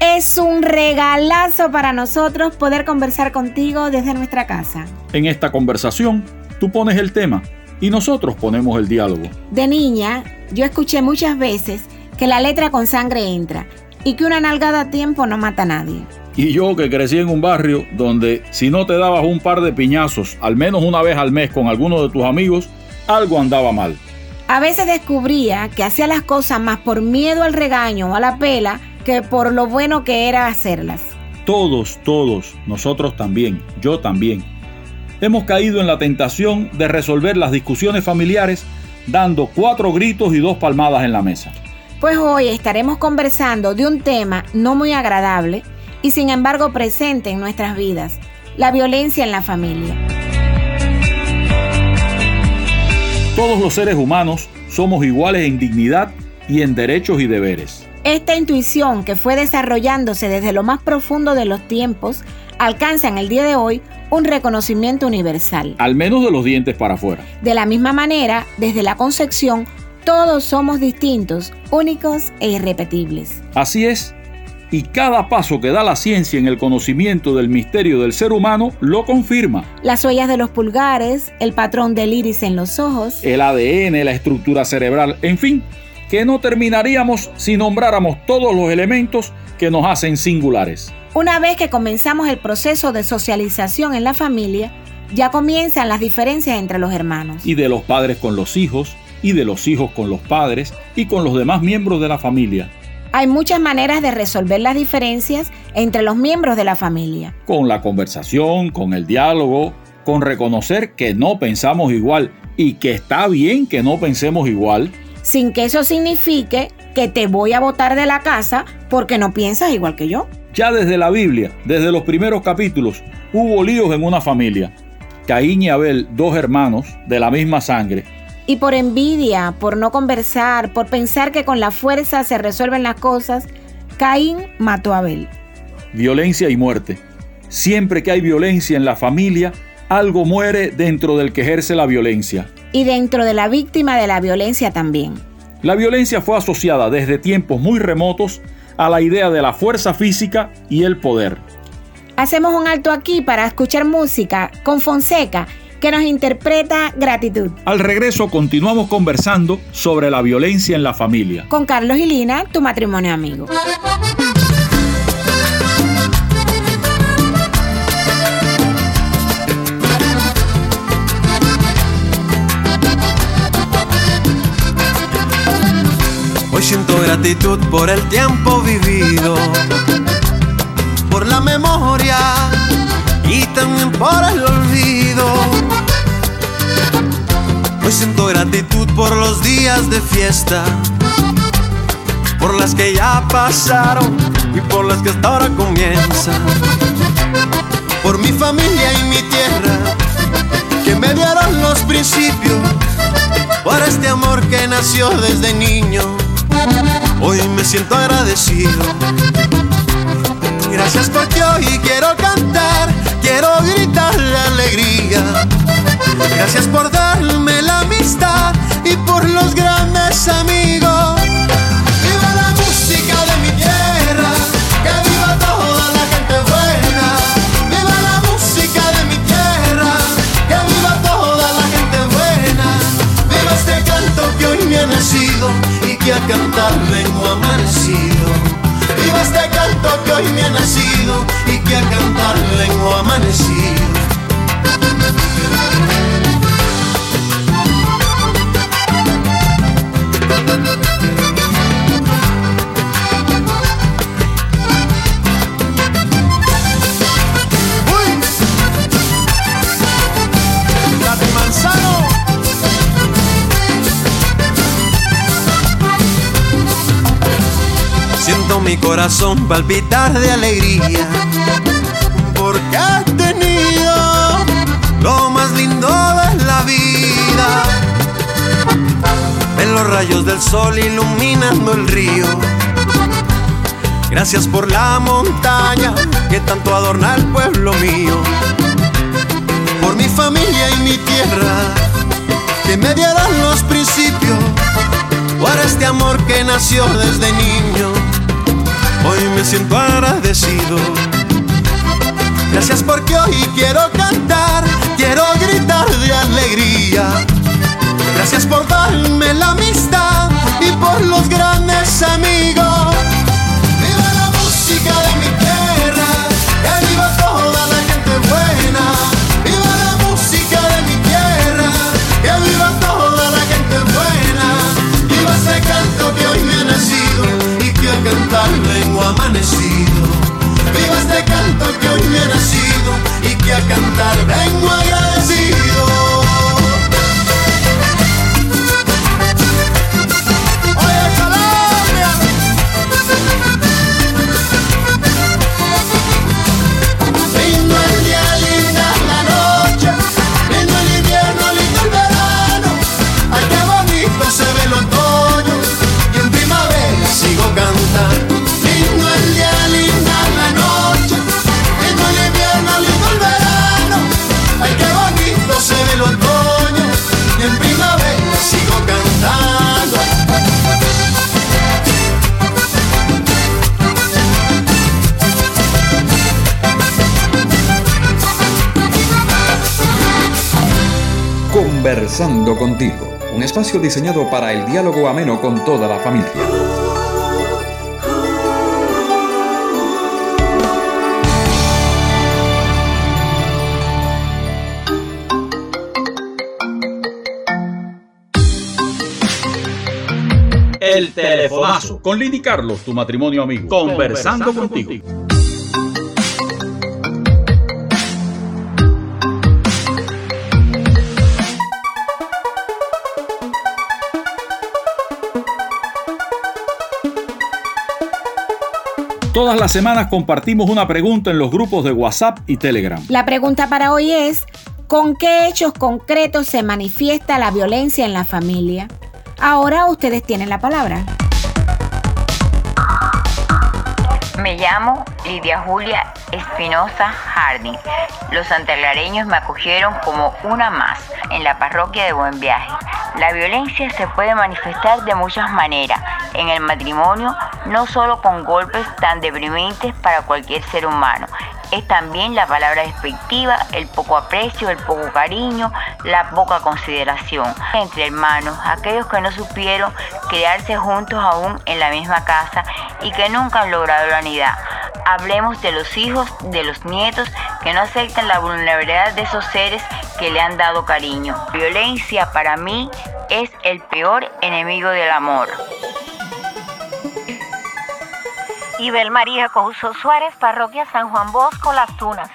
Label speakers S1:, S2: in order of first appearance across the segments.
S1: Es un regalazo para nosotros poder conversar contigo desde nuestra casa.
S2: En esta conversación, tú pones el tema y nosotros ponemos el diálogo.
S1: De niña, yo escuché muchas veces que la letra con sangre entra y que una nalgada a tiempo no mata a nadie.
S2: Y yo que crecí en un barrio donde si no te dabas un par de piñazos al menos una vez al mes con alguno de tus amigos, algo andaba mal.
S1: A veces descubría que hacía las cosas más por miedo al regaño o a la pela que por lo bueno que era hacerlas.
S2: Todos, todos, nosotros también, yo también. Hemos caído en la tentación de resolver las discusiones familiares dando cuatro gritos y dos palmadas en la mesa.
S1: Pues hoy estaremos conversando de un tema no muy agradable y sin embargo presente en nuestras vidas, la violencia en la familia.
S2: Todos los seres humanos somos iguales en dignidad y en derechos y deberes.
S1: Esta intuición que fue desarrollándose desde lo más profundo de los tiempos alcanza en el día de hoy un reconocimiento universal.
S2: Al menos de los dientes para afuera.
S1: De la misma manera, desde la concepción, todos somos distintos, únicos e irrepetibles.
S2: Así es. Y cada paso que da la ciencia en el conocimiento del misterio del ser humano lo confirma.
S1: Las huellas de los pulgares, el patrón del iris en los ojos,
S2: El ADN, la estructura cerebral, en fin, que no terminaríamos si nombráramos todos los elementos que nos hacen singulares.
S1: Una vez que comenzamos el proceso de socialización en la familia, ya comienzan las diferencias entre los hermanos.
S2: Y de los padres con los hijos, y de los hijos con los padres, y con los demás miembros de la familia.
S1: Hay muchas maneras de resolver las diferencias entre los miembros de la familia.
S2: Con la conversación, con el diálogo, con reconocer que no pensamos igual y que está bien que no pensemos igual.
S1: Sin que eso signifique que te voy a botar de la casa porque no piensas igual que yo.
S2: Ya desde la Biblia, desde los primeros capítulos, hubo líos en una familia. Caín y Abel, dos hermanos de la misma sangre,
S1: Y por envidia, por no conversar, por pensar que con la fuerza se resuelven las cosas, Caín mató a Abel.
S2: violencia y muerte. Siempre que hay violencia en la familia, algo muere dentro del que ejerce la violencia.
S1: Y dentro de la víctima de la violencia también.
S2: La violencia fue asociada desde tiempos muy remotos a la idea de la fuerza física y el poder.
S1: Hacemos un alto aquí para escuchar música con Fonseca que nos interpreta gratitud.
S2: Al regreso continuamos conversando sobre la violencia en la familia.
S1: Con Carlos y Lina, tu matrimonio amigo.
S3: Siento gratitud por el tiempo vivido, por la memoria y también por el olvido. Hoy siento gratitud por los días de fiesta, por las que ya pasaron y por las que hasta ahora comienzan. Por mi familia y mi tierra, que me dieron los principios, por este amor que nació desde niño. Hoy me siento agradecido. Gracias porque hoy quiero cantar, quiero gritar la alegría. Gracias por darme la amistad corazón palpitar de alegría porque he tenido lo más lindo de la vida. Ven los rayos del sol iluminando el río. Gracias por la montaña que tanto adorna el pueblo mío. Por mi familia y mi tierra que me dieron los principios. Por este amor que nació desde niño. Hoy me siento agradecido. Gracias porque hoy quiero cantar, quiero gritar de alegría. Gracias por darme la amistad y por los grandes amigos. Y que a cantar
S4: Conversando contigo, un espacio diseñado para el diálogo ameno con toda la familia.
S2: El telefonazo. Con Lini Carlos, tu matrimonio amigo. Conversando, contigo. Todas las semanas compartimos una pregunta en los grupos de WhatsApp y Telegram.
S1: La pregunta para hoy es, ¿con qué hechos concretos se manifiesta la violencia en la familia? Ahora ustedes tienen la palabra.
S5: Me llamo Lidia Julia Espinosa Harding. Los santaglareños me acogieron como una más en la parroquia de Buen Viaje. La violencia se puede manifestar de muchas maneras en el matrimonio, no solo con golpes tan deprimentes para cualquier ser humano. Es también la palabra despectiva, el poco aprecio, el poco cariño, la poca consideración entre hermanos, aquellos que no supieron quedarse juntos aún en la misma casa y que nunca han logrado la unidad. Hablemos de los hijos, de los nietos que no aceptan la vulnerabilidad de esos seres que le han dado cariño. Violencia para mí es el peor enemigo del amor.
S6: Ibel María Couso Suárez, parroquia San Juan Bosco, Las Tunas.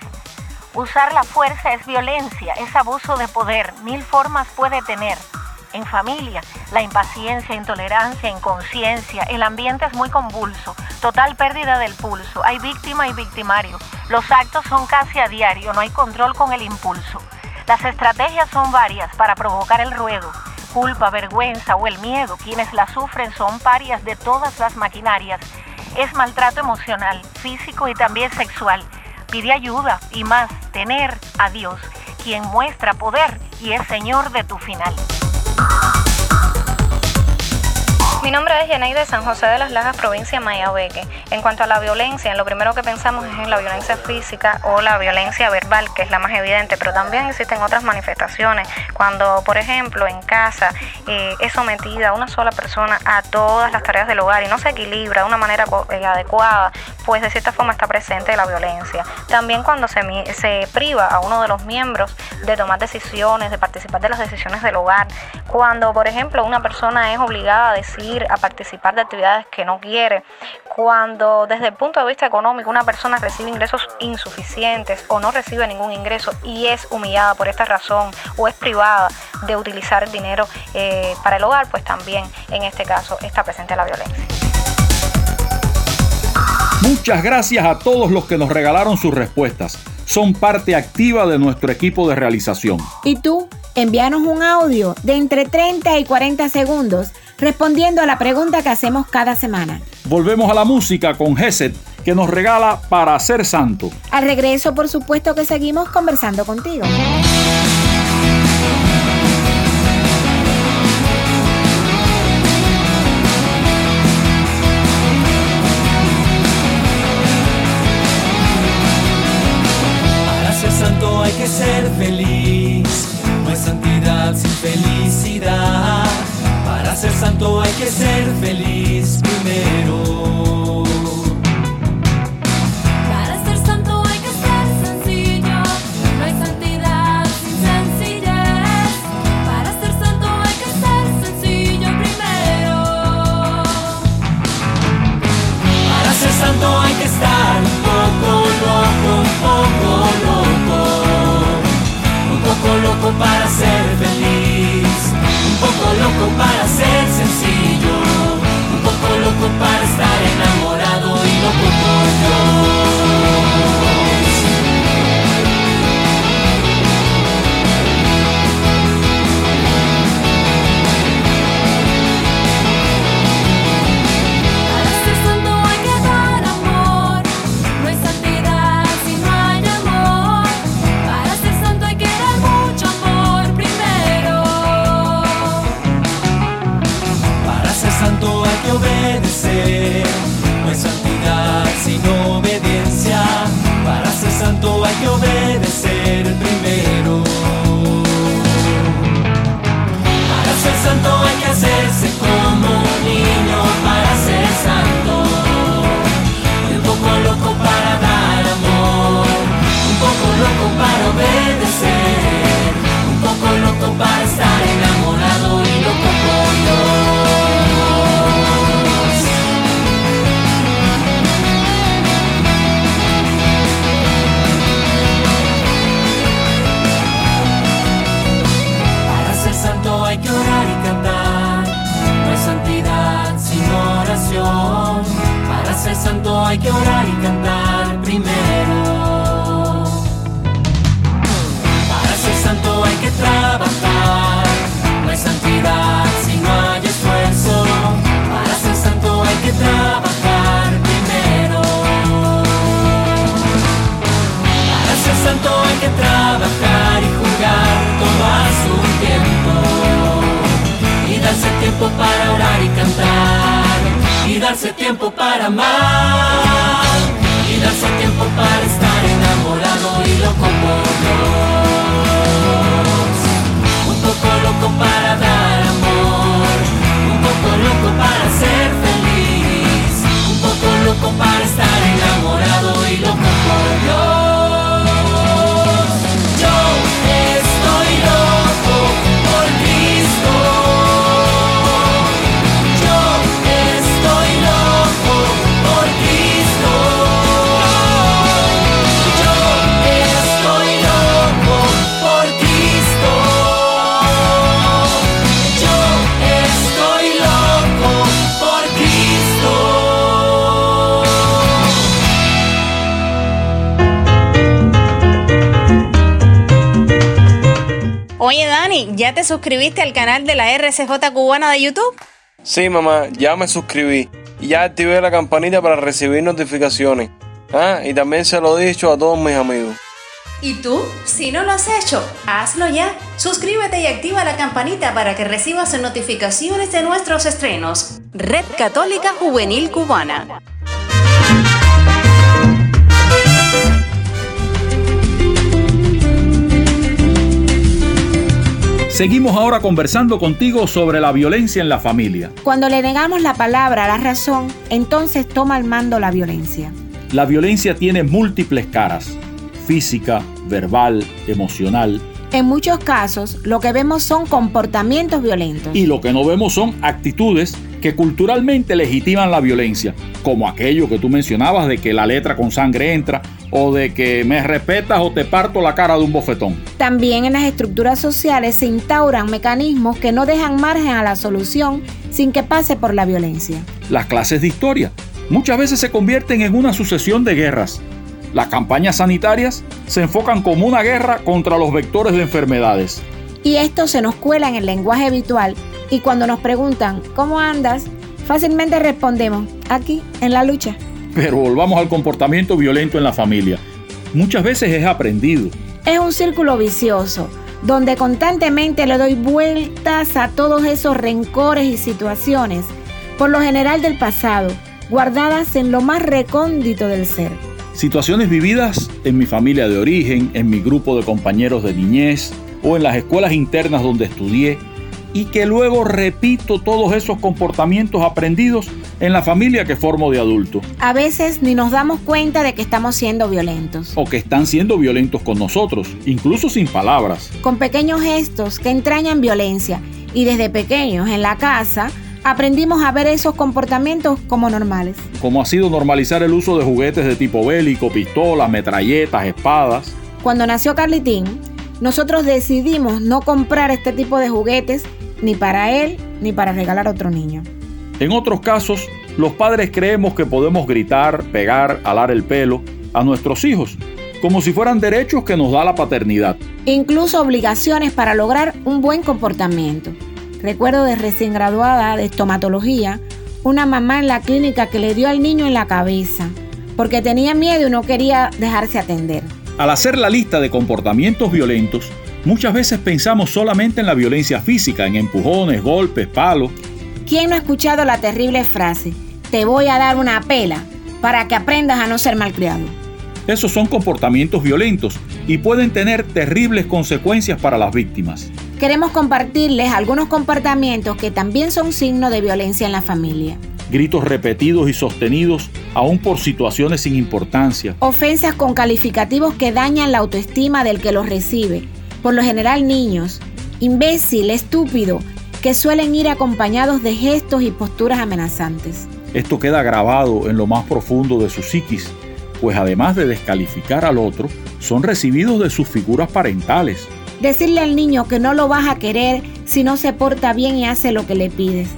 S6: Usar la fuerza es violencia, es abuso de poder, mil formas puede tener. En familia, la impaciencia, intolerancia, inconsciencia, el ambiente es muy convulso, total pérdida del pulso, hay víctima y victimario, los actos son casi a diario, no hay control con el impulso. Las estrategias son varias para provocar el ruedo, culpa, vergüenza o el miedo, quienes la sufren son parias de todas las maquinarias. Es maltrato emocional, físico y también sexual. Pide ayuda y más, tener a Dios, quien muestra poder y es Señor de tu final.
S7: Mi nombre es Yaney de San José de las Lajas, provincia de Mayabeque. En cuanto a la violencia, lo primero que pensamos es en la violencia física o la violencia verbal, que es la más evidente, pero también existen otras manifestaciones. Cuando, por ejemplo, en casa eh, es sometida una sola persona a todas las tareas del hogar y no se equilibra de una manera eh, adecuada, pues de cierta forma está presente la violencia. También cuando se priva a uno de los miembros de tomar decisiones, de participar de las decisiones del hogar, cuando por ejemplo una persona es obligada a decir, a participar de actividades que no quiere, cuando desde el punto de vista económico una persona recibe ingresos insuficientes o no recibe ningún ingreso y es humillada por esta razón o es privada de utilizar el dinero eh, para el hogar, pues también en este caso está presente la violencia.
S2: Muchas gracias a todos los que nos regalaron sus respuestas. Son parte activa de nuestro equipo de realización.
S8: ¿Y tú? Envíanos un audio de entre 30 y 40 segundos respondiendo a la pregunta que hacemos cada semana.
S2: Volvemos a la música con Geset, que nos regala para ser santo.
S8: Al regreso, por supuesto que seguimos conversando contigo.
S9: Y darse tiempo para amar. Y darse tiempo para estar enamorado y loco por. Un poco loco para dar amor. Un poco loco para ser feliz. Un poco loco para estar enamorado y loco por Dios.
S10: ¿Ya te suscribiste al canal de la RCJ cubana de YouTube?
S11: Sí, mamá, ya me suscribí y ya activé la campanita para recibir notificaciones. Ah, y también se lo he dicho a todos mis amigos.
S10: ¿Y tú? Si no lo has hecho, hazlo ya. Suscríbete y activa la campanita para que recibas notificaciones de nuestros estrenos. Red Católica Juvenil Cubana.
S2: Seguimos ahora conversando contigo sobre la violencia en la familia.
S8: Cuando le negamos la palabra, la razón, entonces toma el mando la violencia.
S2: La violencia tiene múltiples caras, física, verbal, emocional,
S1: En muchos casos, lo que vemos son comportamientos violentos.
S2: y lo que no vemos son actitudes que culturalmente legitiman la violencia, como aquello que tú mencionabas de que la letra con sangre entra o de que me respetas o te parto la cara de un bofetón.
S1: También en las estructuras sociales se instauran mecanismos que no dejan margen a la solución sin que pase por la violencia.
S2: Las clases de historia muchas veces se convierten en una sucesión de guerras. Las campañas sanitarias se enfocan como una guerra contra los vectores de enfermedades.
S1: Y esto se nos cuela en el lenguaje habitual y cuando nos preguntan ¿cómo andas? fácilmente respondemos aquí, en la lucha.
S2: Pero volvamos al comportamiento violento en la familia. Muchas veces es aprendido.
S1: Es un círculo vicioso donde constantemente le doy vueltas a todos esos rencores y situaciones, por lo general del pasado, guardadas en lo más recóndito del ser.
S2: Situaciones vividas en mi familia de origen, en mi grupo de compañeros de niñez o en las escuelas internas donde estudié y que luego repito todos esos comportamientos aprendidos en la familia que formo de adulto
S1: A veces ni nos damos cuenta de que estamos siendo violentos.
S2: o que están siendo violentos con nosotros, incluso sin palabras.
S1: con pequeños gestos que entrañan violencia y desde pequeños en la casa aprendimos a ver esos comportamientos como normales.
S2: Como ha sido normalizar el uso de juguetes de tipo bélico, pistolas, metralletas, espadas.
S1: Cuando nació Carlitín, nosotros decidimos no comprar este tipo de juguetes ni para él ni para regalar a otro niño.
S2: En otros casos, los padres creemos que podemos gritar, pegar, alar el pelo a nuestros hijos, como si fueran derechos que nos da la paternidad.
S1: Incluso obligaciones para lograr un buen comportamiento. Recuerdo de recién graduada de estomatología, una mamá en la clínica que le dio al niño en la cabeza, porque tenía miedo y no quería dejarse atender.
S2: Al hacer la lista de comportamientos violentos, muchas veces pensamos solamente en la violencia física, en empujones, golpes, palos,
S1: ¿Quién no ha escuchado la terrible frase, te voy a dar una pela para que aprendas a no ser malcriado?
S2: Esos son comportamientos violentos y pueden tener terribles consecuencias para las víctimas.
S1: Queremos compartirles algunos comportamientos que también son signo de violencia en la familia.
S2: Gritos repetidos y sostenidos aún por situaciones sin importancia.
S1: Ofensas con calificativos que dañan la autoestima del que los recibe, por lo general niños. Imbécil, estúpido, que suelen ir acompañados de gestos y posturas amenazantes.
S2: Esto queda grabado en lo más profundo de su psiquis, pues además de descalificar al otro, son recibidos de sus figuras parentales.
S1: Decirle al niño que no lo vas a querer si no se porta bien y hace lo que le pides.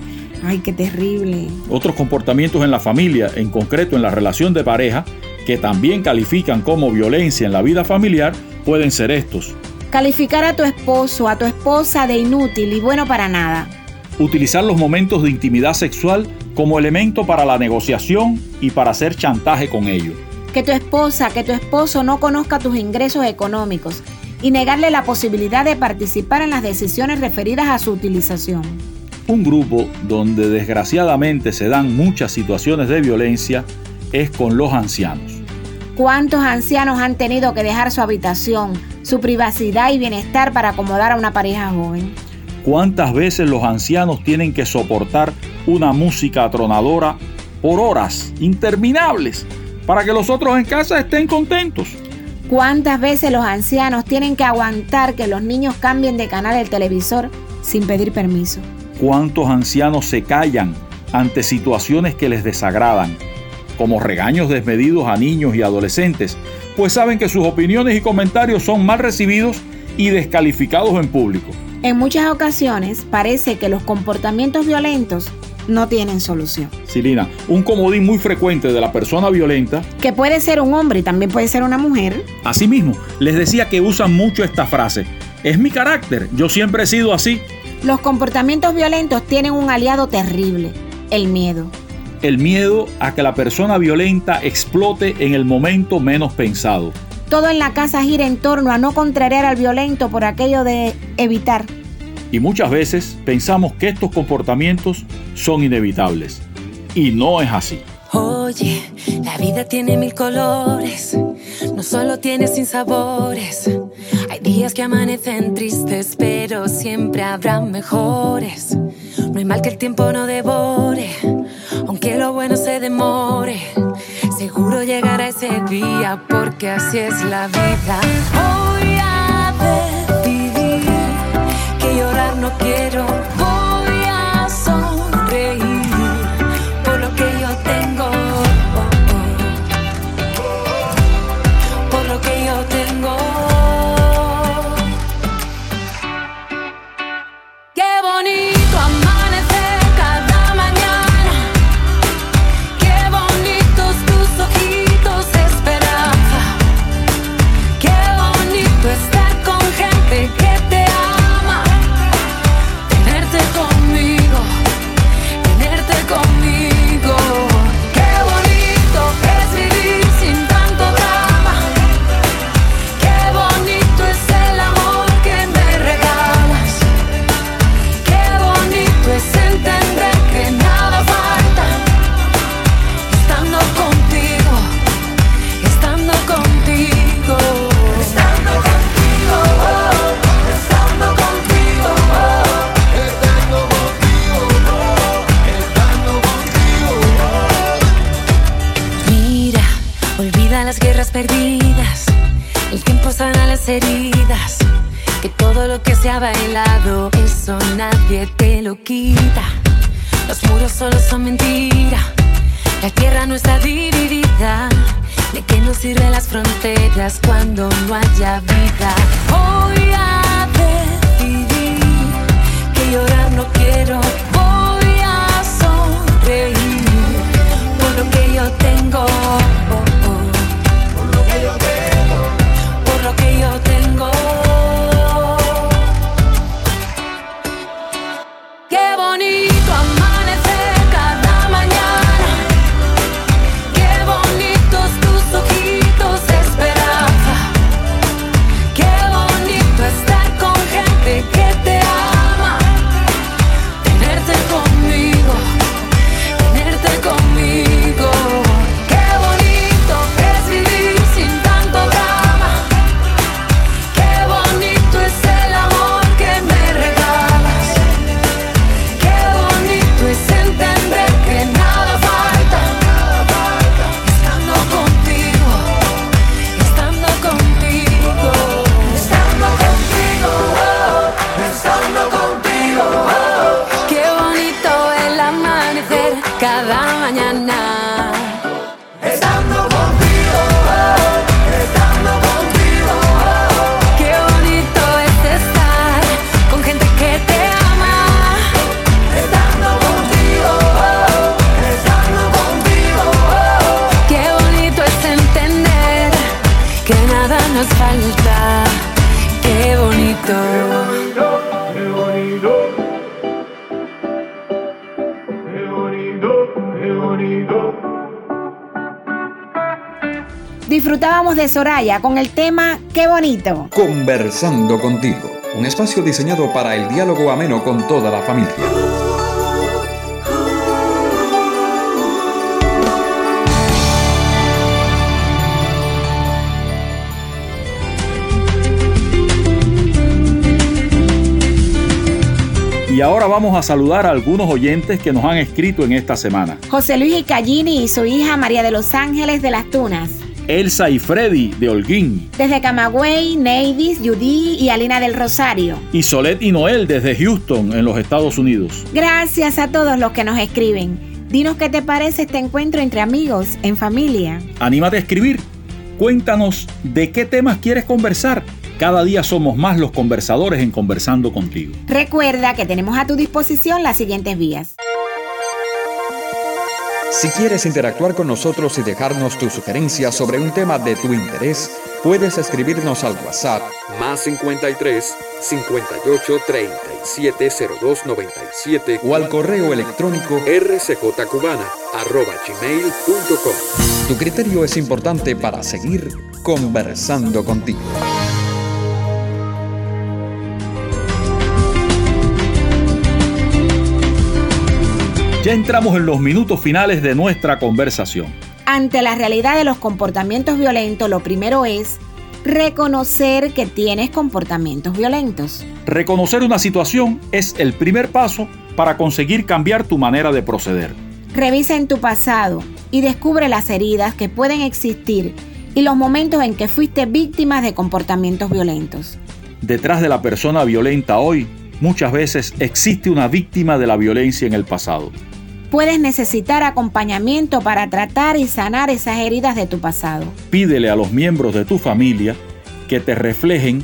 S1: Ay, qué terrible.
S2: Otros comportamientos en la familia, en concreto en la relación de pareja, que también califican como violencia en la vida familiar, pueden ser estos.
S1: Calificar a tu esposo, a tu esposa de inútil y bueno para nada.
S2: Utilizar los momentos de intimidad sexual como elemento para la negociación y para hacer chantaje con ellos.
S1: Que tu esposa, que tu esposo no conozca tus ingresos económicos y negarle la posibilidad de participar en las decisiones referidas a su utilización.
S2: Un grupo donde desgraciadamente se dan muchas situaciones de violencia es con los ancianos.
S1: ¿Cuántos ancianos han tenido que dejar su habitación, su privacidad y bienestar para acomodar a una pareja joven?
S2: ¿Cuántas veces los ancianos tienen que soportar una música atronadora por horas interminables para que los otros en casa estén contentos?
S1: ¿Cuántas veces los ancianos tienen que aguantar que los niños cambien de canal el televisor sin pedir permiso?
S2: ¿Cuántos ancianos se callan ante situaciones que les desagradan, como regaños desmedidos a niños y adolescentes, pues saben que sus opiniones y comentarios son mal recibidos y descalificados en público?
S1: En muchas ocasiones parece que los comportamientos violentos no tienen solución.
S2: Silina, un comodín muy frecuente de la persona violenta,
S1: Que puede ser un hombre y también puede ser una mujer.
S2: asimismo, les decía que usan mucho esta frase. Es mi carácter, yo siempre he sido así.
S1: Los comportamientos violentos tienen un aliado terrible, el miedo.
S2: El miedo a que la persona violenta explote en el momento menos pensado.
S1: Todo en la casa gira en torno a no contrariar al violento por aquello de evitar.
S2: Y muchas veces pensamos que estos comportamientos son inevitables. Y no es así.
S12: Oye, la vida tiene mil colores, no solo tiene sin sabores. Hay días que amanecen tristes, pero siempre habrá mejores. No hay mal que el tiempo no devore, aunque lo bueno se demore. Seguro llegará ese día porque así es la vida. Voy a decidir que llorar no quiero. Voy bailado, eso nadie te lo quita. Los muros solo son mentira. La tierra no está dividida. ¿De qué nos sirven las fronteras cuando no haya vida? Voy a decidir que llorar no quiero. Voy a sonreír por lo que yo tengo. Qué De
S1: Soraya con el tema Qué bonito.
S4: Conversando contigo, un espacio diseñado para el diálogo ameno con toda la familia.
S2: Y ahora vamos a saludar a algunos oyentes que nos han escrito en esta semana.
S1: José Luis Icallini y su hija María de los Ángeles de las Tunas.
S2: Elsa y Freddy de Holguín.
S1: Desde Camagüey, Neidis, Judy y Alina del Rosario.
S2: Y Solet y Noel desde Houston, en los Estados Unidos.
S1: Gracias a todos los que nos escriben. Dinos qué te parece este encuentro entre amigos, en familia.
S2: Anímate a escribir. Cuéntanos de qué temas quieres conversar. Cada día somos más los conversadores en Conversando contigo.
S1: Recuerda que tenemos a tu disposición las siguientes vías.
S4: Si quieres interactuar con nosotros y dejarnos tus sugerencias sobre un tema de tu interés, puedes escribirnos al WhatsApp
S13: Más 53 58 37 02 97
S4: o al correo electrónico
S13: rcjcubana arroba gmail.com.
S4: Tu criterio es importante para seguir conversando contigo.
S2: Ya entramos en los minutos finales de nuestra conversación.
S1: Ante la realidad de los comportamientos violentos, lo primero es reconocer que tienes comportamientos violentos.
S2: Reconocer una situación es el primer paso para conseguir cambiar tu manera de proceder.
S1: Revisa en tu pasado y descubre las heridas que pueden existir y los momentos en que fuiste víctima de comportamientos violentos.
S2: Detrás de la persona violenta hoy, muchas veces existe una víctima de la violencia en el pasado.
S1: Puedes necesitar acompañamiento para tratar y sanar esas heridas de tu pasado.
S2: Pídele a los miembros de tu familia que te reflejen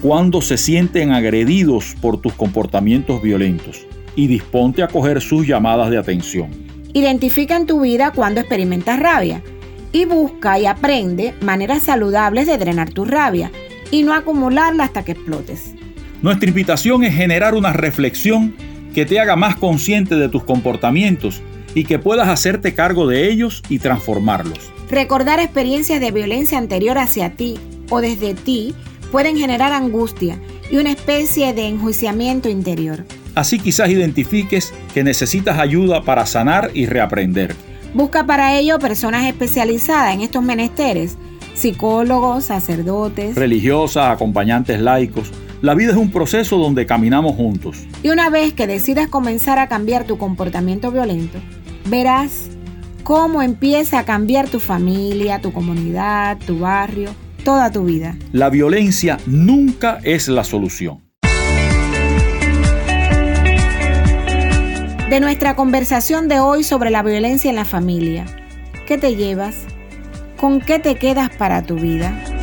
S2: cuando se sienten agredidos por tus comportamientos violentos y disponte a coger sus llamadas de atención.
S1: Identifica en tu vida cuando experimentas rabia y busca y aprende maneras saludables de drenar tu rabia y no acumularla hasta que explotes.
S2: Nuestra invitación es generar una reflexión que te haga más consciente de tus comportamientos y que puedas hacerte cargo de ellos y transformarlos.
S1: Recordar experiencias de violencia anterior hacia ti o desde ti pueden generar angustia y una especie de enjuiciamiento interior.
S2: Así quizás identifiques que necesitas ayuda para sanar y reaprender.
S1: Busca para ello personas especializadas en estos menesteres, psicólogos, sacerdotes,
S2: religiosas, acompañantes laicos. La vida es un proceso donde caminamos juntos.
S1: Y una vez que decidas comenzar a cambiar tu comportamiento violento, verás cómo empieza a cambiar tu familia, tu comunidad, tu barrio, toda tu vida.
S2: La violencia nunca es la solución.
S1: De nuestra conversación de hoy sobre la violencia en la familia, ¿qué te llevas? ¿Con qué te quedas para tu vida?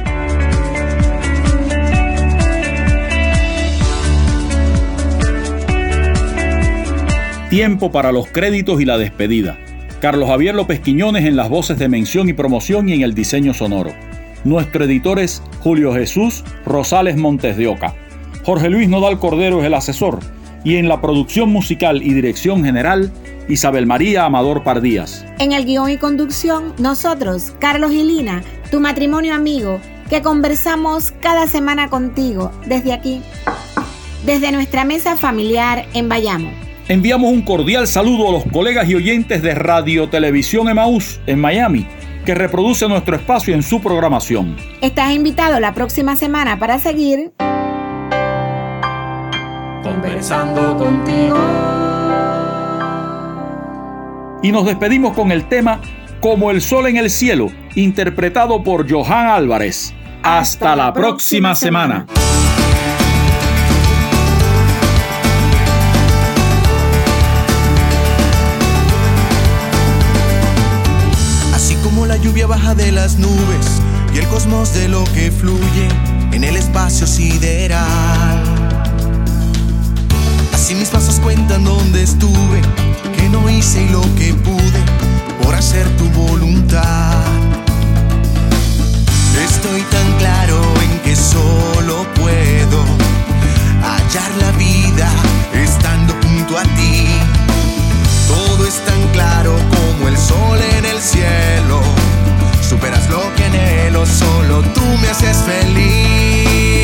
S2: Tiempo para los créditos y la despedida. Carlos Javier López Quiñones en las voces de mención y promoción y en el diseño sonoro. Nuestro editor es Julio Jesús Rosales Montes de Oca. Jorge Luis Nodal Cordero es el asesor y en la producción musical y dirección general, Isabel María Amador Pardías.
S1: En el guion y conducción, nosotros, Carlos y Lina, tu matrimonio amigo, que conversamos cada semana contigo desde aquí, desde nuestra mesa familiar en Bayamo.
S2: Enviamos un cordial saludo a los colegas y oyentes de Radio Televisión Emaús en Miami, que reproduce nuestro espacio en su programación.
S1: Estás invitado la próxima semana para seguir
S8: conversando contigo.
S2: Y nos despedimos con el tema Como el sol en el cielo, interpretado por Johan Álvarez. Hasta, la, próxima, semana.
S3: De las nubes y el cosmos de lo que fluye en el espacio sideral. Así mis pasos cuentan dónde estuve, que no hice y lo que pude por hacer tu voluntad. Estoy tan claro en que solo puedo hallar la vida estando junto a ti. Todo es tan claro como el sol en el cielo. Superas lo que anhelo, solo tú me haces feliz.